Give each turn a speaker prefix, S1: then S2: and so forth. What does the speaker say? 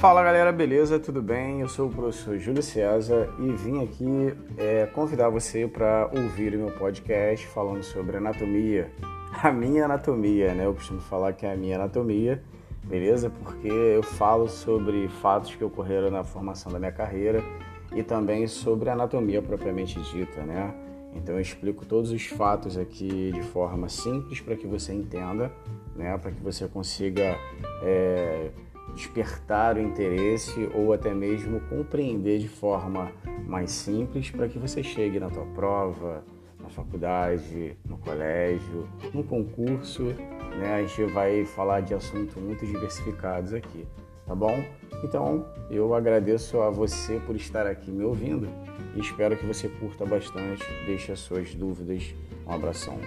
S1: Fala galera, beleza? Tudo bem? Eu sou o professor Júlio César e vim aqui é, convidar você para ouvir o meu podcast falando sobre anatomia. A minha anatomia, né? Eu costumo falar que é a minha anatomia, beleza? Porque eu falo sobre fatos que ocorreram na formação da minha carreira e também sobre anatomia propriamente dita, né? Então eu explico todos os fatos aqui de forma simples para que você entenda, né? Para que você consiga é, despertar o interesse ou até mesmo compreender de forma mais simples para que você chegue na tua prova, na faculdade, no colégio, no concurso, né? A gente vai falar de assuntos muito diversificados aqui, tá bom? Então, eu agradeço a você por estar aqui me ouvindo e espero que você curta bastante, deixe as suas dúvidas. Um abração.